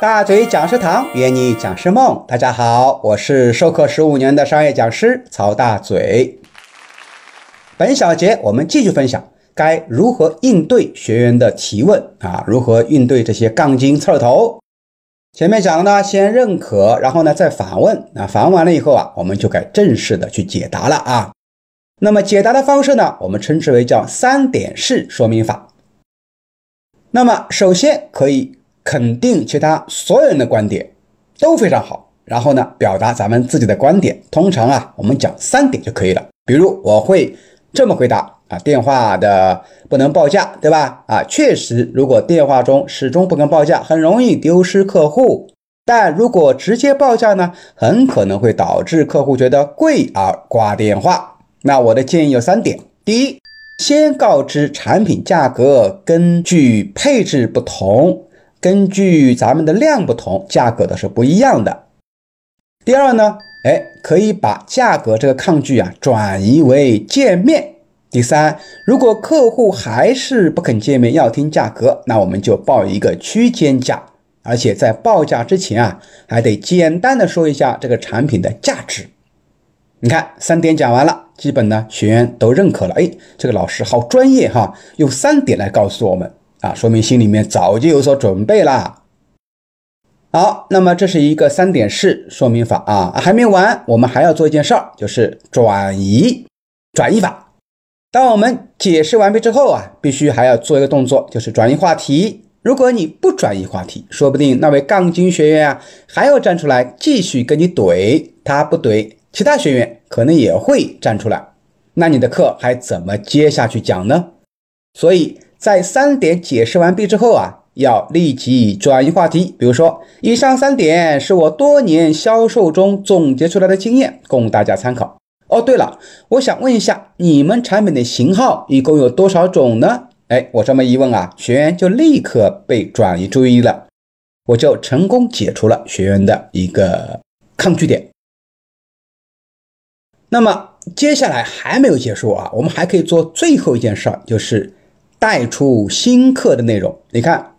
大嘴讲师堂约你讲师梦，大家好，我是授课十五年的商业讲师曹大嘴。本小节我们继续分享该如何应对学员的提问啊，如何应对这些杠精刺头。前面讲呢，先认可，然后呢再反问，啊，反问完了以后啊，我们就该正式的去解答了啊。那么解答的方式呢，我们称之为叫三点式说明法。那么首先可以。肯定其他所有人的观点都非常好，然后呢，表达咱们自己的观点。通常啊，我们讲三点就可以了。比如我会这么回答啊：电话的不能报价，对吧？啊，确实，如果电话中始终不能报价，很容易丢失客户；但如果直接报价呢，很可能会导致客户觉得贵而挂电话。那我的建议有三点：第一，先告知产品价格根据配置不同。根据咱们的量不同，价格的是不一样的。第二呢，哎，可以把价格这个抗拒啊转移为见面。第三，如果客户还是不肯见面，要听价格，那我们就报一个区间价，而且在报价之前啊，还得简单的说一下这个产品的价值。你看，三点讲完了，基本呢学员都认可了。哎，这个老师好专业哈，用三点来告诉我们。啊，说明心里面早就有所准备啦。好，那么这是一个三点式说明法啊，还没完，我们还要做一件事儿，就是转移转移法。当我们解释完毕之后啊，必须还要做一个动作，就是转移话题。如果你不转移话题，说不定那位杠精学员啊还要站出来继续跟你怼，他不怼，其他学员可能也会站出来，那你的课还怎么接下去讲呢？所以。在三点解释完毕之后啊，要立即转移话题。比如说，以上三点是我多年销售中总结出来的经验，供大家参考。哦，对了，我想问一下，你们产品的型号一共有多少种呢？哎，我这么一问啊，学员就立刻被转移注意了，我就成功解除了学员的一个抗拒点。那么接下来还没有结束啊，我们还可以做最后一件事儿，就是。带出新课的内容，你看，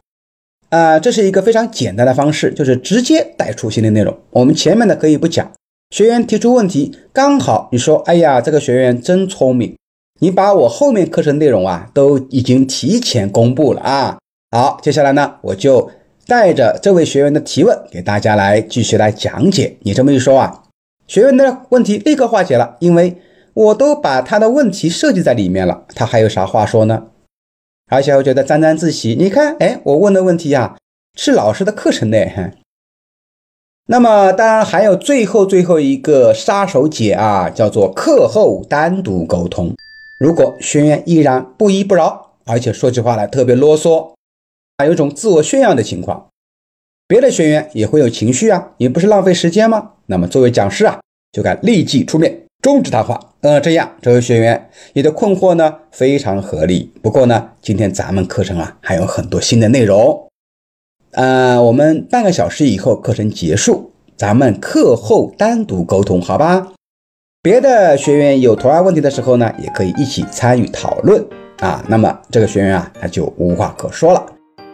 啊，这是一个非常简单的方式，就是直接带出新的内容。我们前面的可以不讲，学员提出问题，刚好你说，哎呀，这个学员真聪明，你把我后面课程内容啊都已经提前公布了啊。好，接下来呢，我就带着这位学员的提问给大家来继续来讲解。你这么一说啊，学员的问题立刻化解了，因为我都把他的问题设计在里面了，他还有啥话说呢？而且我觉得沾沾自喜。你看，哎，我问的问题呀，是老师的课程内。那么，当然还有最后最后一个杀手锏啊，叫做课后单独沟通。如果学员依然不依不饶，而且说起话来特别啰嗦，还有一种自我炫耀的情况，别的学员也会有情绪啊，也不是浪费时间吗？那么作为讲师啊，就该立即出面。终止谈话。呃，这样，这位学员，你的困惑呢非常合理。不过呢，今天咱们课程啊还有很多新的内容。呃，我们半个小时以后课程结束，咱们课后单独沟通，好吧？别的学员有同样问题的时候呢，也可以一起参与讨论啊。那么这个学员啊，他就无话可说了。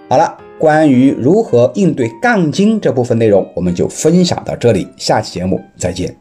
好了，关于如何应对杠精这部分内容，我们就分享到这里，下期节目再见。